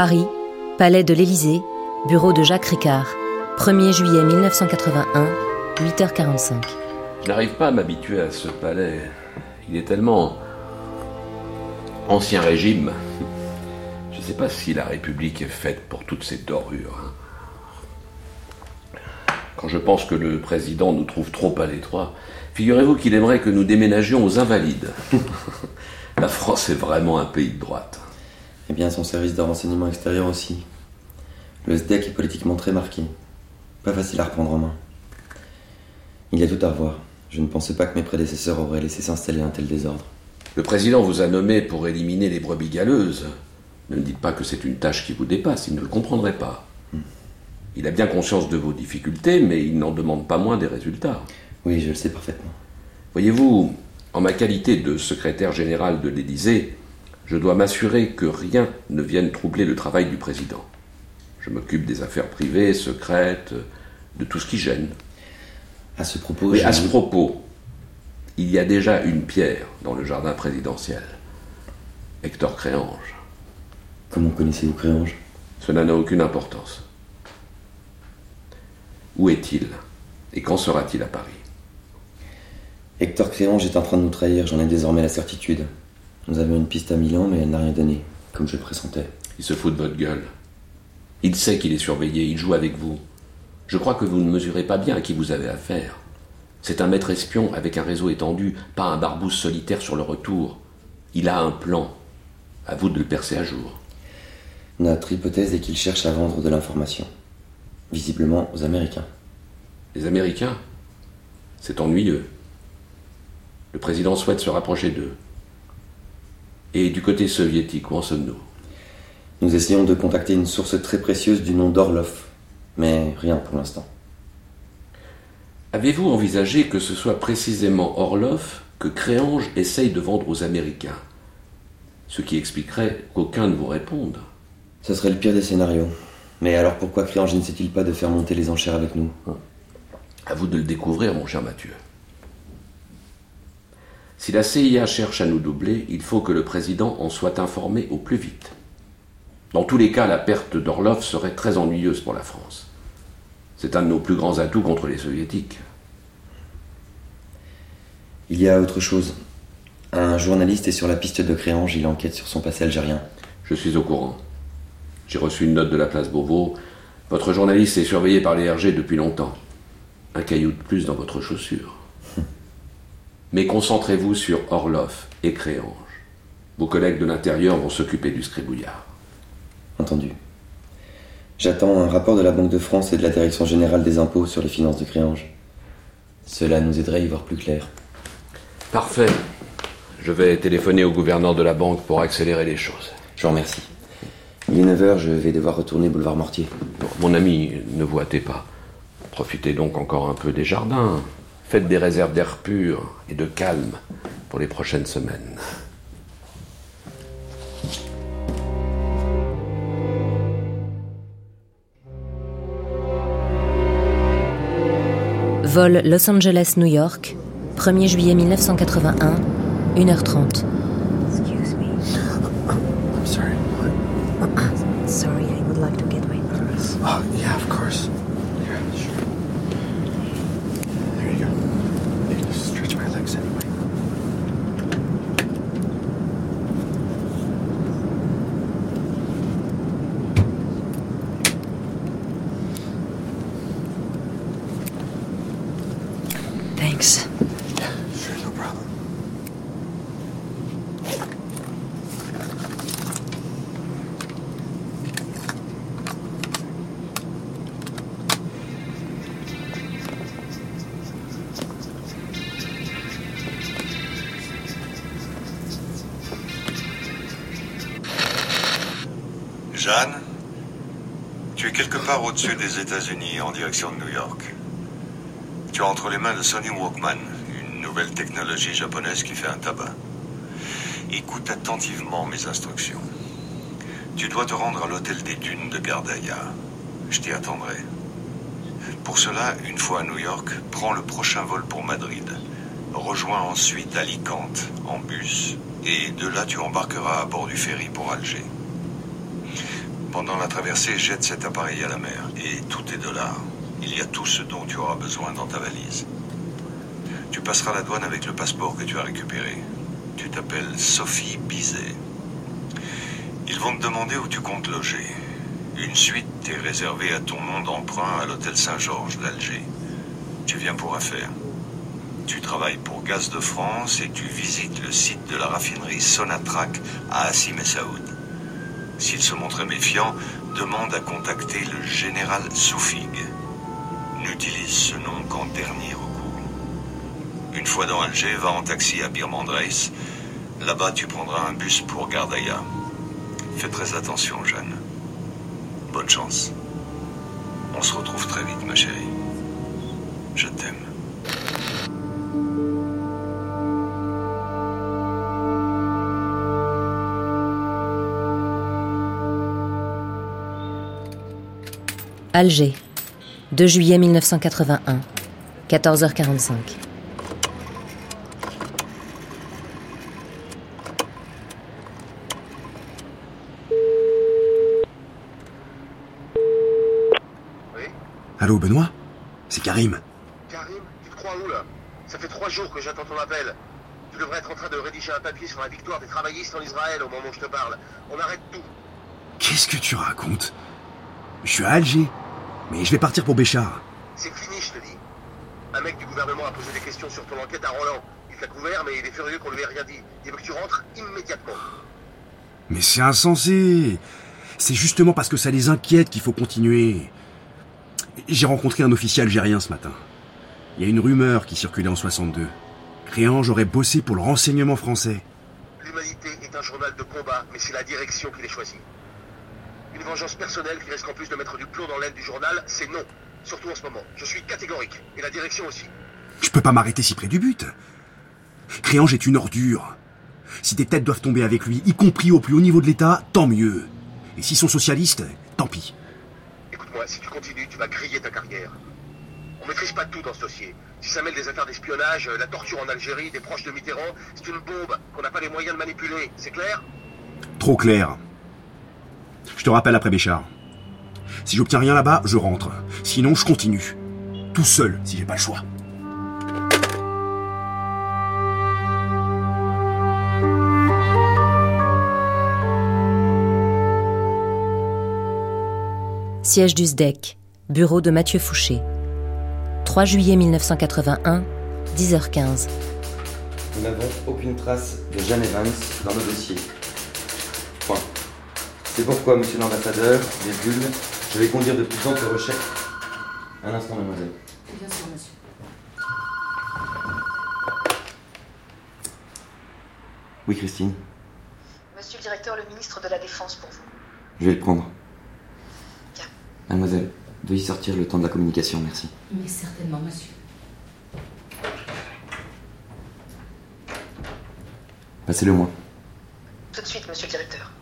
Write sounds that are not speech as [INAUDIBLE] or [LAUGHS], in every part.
Paris, Palais de l'Élysée, bureau de Jacques Ricard. 1er juillet 1981, 8h45. Je n'arrive pas à m'habituer à ce palais. Il est tellement ancien régime. Je ne sais pas si la République est faite pour toutes ces dorures. hein. Quand je pense que le président nous trouve trop à l'étroit, figurez-vous qu'il aimerait que nous déménagions aux Invalides. [LAUGHS] la France est vraiment un pays de droite. Eh bien, son service de renseignement extérieur aussi. Le SDEC est politiquement très marqué. Pas facile à reprendre en main. Il y a tout à revoir. Je ne pensais pas que mes prédécesseurs auraient laissé s'installer un tel désordre. Le président vous a nommé pour éliminer les brebis galeuses. Ne me dites pas que c'est une tâche qui vous dépasse, il ne le comprendrait pas. Il a bien conscience de vos difficultés, mais il n'en demande pas moins des résultats. Oui, je le sais parfaitement. Voyez-vous, en ma qualité de secrétaire général de l'Élysée, je dois m'assurer que rien ne vienne troubler le travail du président. Je m'occupe des affaires privées, secrètes, de tout ce qui gêne. À ce propos, à ce propos, il y a déjà une pierre dans le jardin présidentiel. Hector Créange. comment connaissez-vous Créange? Cela n'a aucune importance. Où est-il? Et quand sera-t-il à Paris? Hector Créange est en train de nous trahir, j'en ai désormais la certitude. Nous avions une piste à Milan, mais elle n'a rien donné, comme je le pressentais. Il se fout de votre gueule. Il sait qu'il est surveillé, il joue avec vous. Je crois que vous ne mesurez pas bien à qui vous avez affaire. C'est un maître espion avec un réseau étendu, pas un barbouze solitaire sur le retour. Il a un plan. À vous de le percer à jour. Notre hypothèse est qu'il cherche à vendre de l'information. Visiblement aux Américains. Les Américains, c'est ennuyeux. Le président souhaite se rapprocher d'eux. Et du côté soviétique, où en sommes-nous? Nous essayons de contacter une source très précieuse du nom d'Orlov, mais rien pour l'instant. Avez-vous envisagé que ce soit précisément Orlov que Créange essaye de vendre aux Américains? Ce qui expliquerait qu'aucun ne vous réponde. Ce serait le pire des scénarios. Mais alors pourquoi Créange n'essaie-t-il pas de faire monter les enchères avec nous? À vous de le découvrir, mon cher Mathieu. Si la CIA cherche à nous doubler, il faut que le président en soit informé au plus vite. Dans tous les cas, la perte d'Orlov serait très ennuyeuse pour la France. C'est un de nos plus grands atouts contre les soviétiques. Il y a autre chose. Un journaliste est sur la piste de Créange, il enquête sur son passé algérien. Je suis au courant. J'ai reçu une note de la place Beauvau. Votre journaliste est surveillé par les RG depuis longtemps. Un caillou de plus dans votre chaussure. Mais concentrez-vous sur Orlov et Créange. Vos collègues de l'intérieur vont s'occuper du scribouillard. Entendu. J'attends un rapport de la Banque de France et de la Direction Générale des Impôts sur les finances de Créange. Cela nous aiderait à y voir plus clair. Parfait. Je vais téléphoner au gouverneur de la banque pour accélérer les choses. Je vous remercie. Il est 9h, je vais devoir retourner boulevard Mortier. Bon, mon ami, ne vous hâtez pas. Profitez donc encore un peu des jardins. Faites des réserves d'air pur et de calme pour les prochaines semaines. Vol Los Angeles-New York, 1er juillet 1981, 1h30. Jeanne, tu es quelque part au-dessus des États-Unis en direction de New York. Tu as entre les mains de Sony Walkman, une nouvelle technologie japonaise qui fait un tabac. Écoute attentivement mes instructions. Tu dois te rendre à l'hôtel des dunes de Gardaya. Je t'y attendrai. Pour cela, une fois à New York, prends le prochain vol pour Madrid. Rejoins ensuite Alicante en bus et de là tu embarqueras à bord du ferry pour Alger. Pendant la traversée, jette cet appareil à la mer. Et tous tes dollars. Il y a tout ce dont tu auras besoin dans ta valise. Tu passeras la douane avec le passeport que tu as récupéré. Tu t'appelles Sophie Bizet. Ils vont te demander où tu comptes loger. Une suite est réservée à ton nom d'emprunt à l'hôtel Saint-Georges d'Alger. Tu viens pour affaires. Tu travailles pour Gaz de France et tu visites le site de la raffinerie Sonatrach à Assim Messaoud. S'il se montrait méfiant, demande à contacter le général Soufig. N'utilise ce nom qu'en dernier recours. Une fois dans Alger, va en taxi à Birmandreis. Là-bas, tu prendras un bus pour Gardaïa. Fais très attention, Jeanne. Bonne chance. On se retrouve très vite, ma chérie. Je t'aime. Alger, 2 juillet 1981, 14h45. Allô, Benoît? C'est Karim. Karim, tu te crois où là? Ça fait trois jours que j'attends ton appel. Tu devrais être en train de rédiger un papier sur la victoire des travaillistes en Israël au moment où je te parle. On arrête tout. Qu'est-ce que tu racontes? Je suis à Alger, mais je vais partir pour Béchar. C'est fini, je te dis. Un mec du gouvernement a posé des questions sur ton enquête à Roland. Il t'a couvert, mais il est furieux qu'on lui ait rien dit. Il veut que tu rentres immédiatement. Mais c'est insensé C'est justement parce que ça les inquiète qu'il faut continuer. J'ai rencontré un officier algérien ce matin. Il y a une rumeur qui circulait en 62. Créange aurait bossé pour le renseignement français. L'humanité est un journal de combat, mais c'est la direction qui les choisit. Une vengeance personnelle qui risque en plus de mettre du plomb dans l'aile du journal, c'est non. Surtout en ce moment. Je suis catégorique. Et la direction aussi. Je peux pas m'arrêter si près du but. Créange est une ordure. Si des têtes doivent tomber avec lui, y compris au plus haut niveau de l'État, tant mieux. Et s'ils sont socialistes, tant pis. Écoute-moi, si tu continues, tu vas griller ta carrière. On maîtrise pas tout dans ce dossier. Si ça mêle des affaires d'espionnage, la torture en Algérie, des proches de Mitterrand, c'est une bombe qu'on n'a pas les moyens de manipuler. C'est clair? Trop clair. Je te rappelle après Béchar. Si j'obtiens rien là-bas, je rentre. Sinon, je continue. Tout seul, si j'ai pas le choix. Siège du SDEC, bureau de Mathieu Fouché. 3 juillet 1981, 10h15. Nous n'avons aucune trace de Jeanne Evans dans nos dossiers. C'est pourquoi, monsieur l'ambassadeur, virgule, je vais conduire de plus amples recherches. Un instant, mademoiselle. Bien sûr, monsieur. Oui, Christine, Monsieur le directeur, le ministre de la Défense pour vous. je vais le prendre. Bien. Mademoiselle, veuillez sortir le temps de la communication, merci. Mais certainement, monsieur. Passez-le moi. Tout de suite, monsieur le directeur.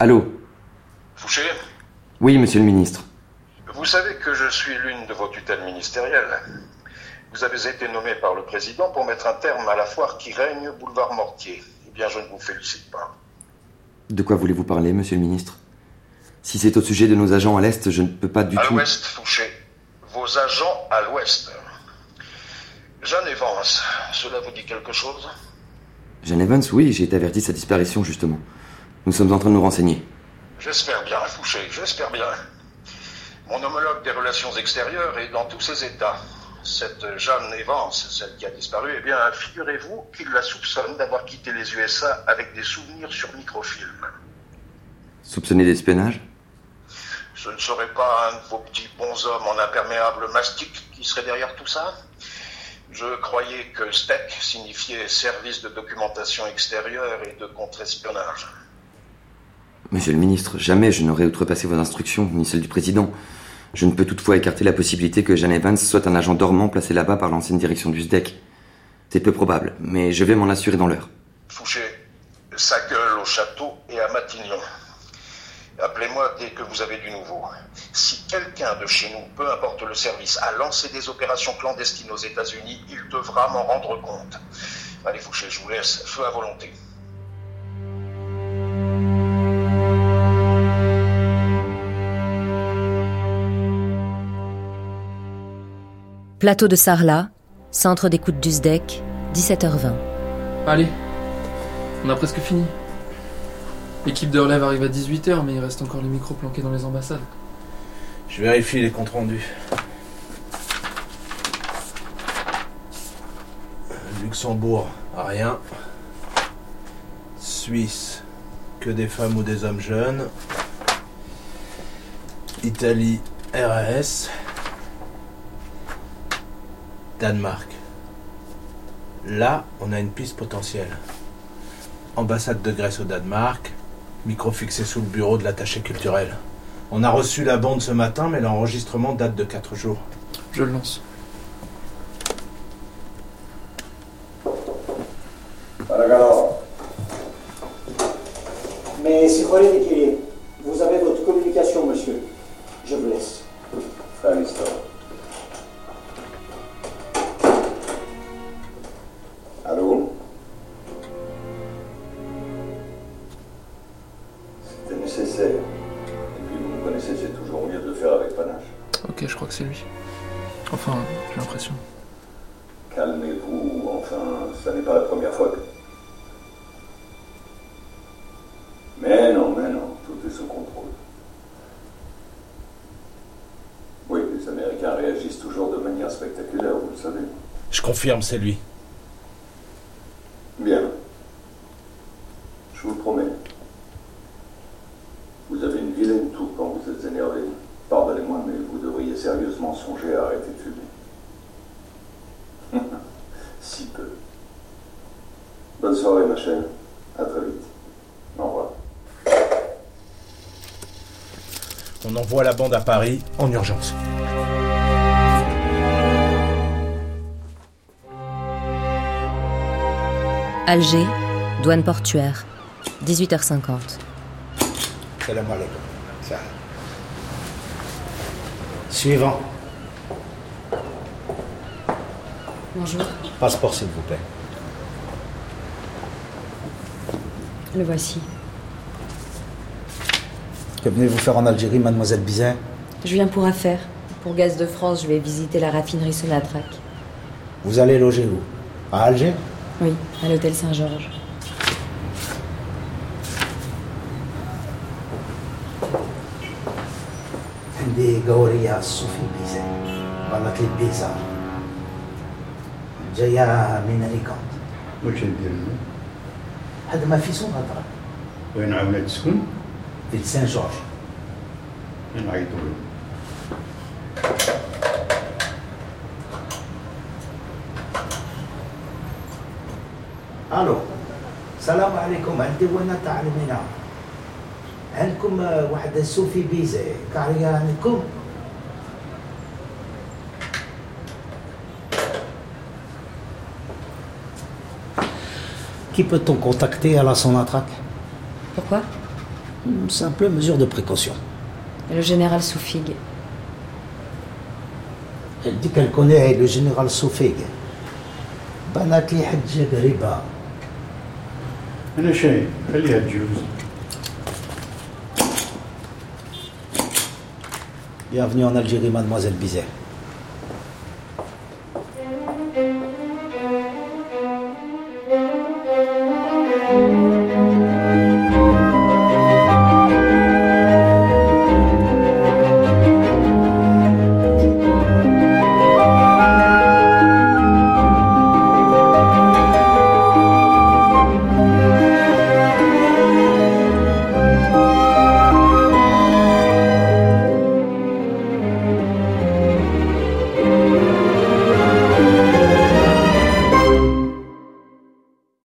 Allô Fouché, Oui, monsieur le ministre. vous savez que je suis l'une de vos tutelles ministérielles. Vous avez été nommé par le président pour mettre un terme à la foire qui règne boulevard Mortier. Eh bien, je ne vous félicite pas. De quoi voulez-vous parler, monsieur le ministre? Si c'est au sujet de nos agents à l'Est, je ne peux pas du À tout... l'ouest, Fouché. Vos agents à l'ouest. Jeanne Evans, cela vous dit quelque chose? Jeanne Evans, oui, j'ai été averti de sa disparition, justement. Nous sommes en train de nous renseigner. J'espère bien, Fouché, j'espère bien. Mon homologue des relations extérieures est dans tous ses états. Cette Jeanne Evans, celle qui a disparu, eh bien, figurez-vous qu'il la soupçonne d'avoir quitté les USA avec des souvenirs sur microfilm. Soupçonné d'espionnage? Ce ne serait pas un de vos petits bonshommes en imperméable mastic qui serait derrière tout ça? Je croyais que STEC signifiait Service de documentation extérieure et de contre-espionnage. Monsieur le ministre, jamais je n'aurais outrepassé vos instructions, ni celles du président. Je ne peux toutefois écarter la possibilité que Jeanne Evans soit un agent dormant placé là-bas par l'ancienne direction du SDEC. C'est peu probable, mais je vais m'en assurer dans l'heure. Fouché, sa gueule au château et à Matignon. Appelez-moi dès que vous avez du nouveau. Si quelqu'un de chez nous, peu importe le service, a lancé des opérations clandestines aux États-Unis, il devra m'en rendre compte. Allez, Fouché, je vous laisse. Feu à volonté. Plateau de Sarlat, centre d'écoute du SDEC, 17h20. Allez, on a presque fini. L'équipe de relève arrive à 18h, mais il reste encore les micros planqués dans les ambassades. Je vérifie les comptes rendus. Luxembourg, rien. Suisse, que des femmes ou des hommes jeunes. Italie, RAS. Danemark. Là, on a une piste potentielle. Ambassade de Grèce au Danemark, micro fixé sous le bureau de l'attaché culturel. On a reçu la bande ce matin, mais l'enregistrement date de 4 jours. Je le lance. Et puis vous me connaissez, c'est toujours mieux de le faire avec panache. Ok, je crois que c'est lui. Enfin, j'ai l'impression. Calmez-vous, enfin, ça n'est pas la première fois que... Mais non, mais non, tout est sous contrôle. Oui, les Américains réagissent toujours de manière spectaculaire, vous le savez. Je confirme, c'est lui. Bien. Je vous le promets. Vous avez une vilaine toux quand vous êtes énervé. Pardonnez-moi, mais vous devriez sérieusement songer à arrêter de fumer. si peu. Bonne soirée, ma chère. À très vite. Au revoir. On envoie la bande à Paris en urgence. Alger, douane portuaire, 18h50. Salam alaikum. Ça. Suivant. Bonjour. Passeport, s'il vous plaît. Le voici. Que venez-vous faire en Algérie, mademoiselle Bizet Je viens pour affaires. Pour Gaz de France, je vais visiter la raffinerie Sonatrach. Vous allez loger où À Alger Oui, à l'hôtel Saint-Georges. عندي قورية صوفي بيزا غلط لي البيزا جاية من أليكانت واش ندير أنا؟ هذا ما في سوناطرا وين عاونة تسكن؟ في سان جورج. نعيطوا له ألو. السلام عليكم. عندي وين تعلمين عندكم آه، واحد صوفي بيزا قاعدة عندكم Qui peut-on contacter à la Sonatrach Pourquoi Une simple mesure de précaution. Le général Soufig. Elle dit qu'elle connaît le général Soufig. بنات لي حجة قريبة أنا شايف خليها تجوز Bienvenue en Algérie, mademoiselle Bizet.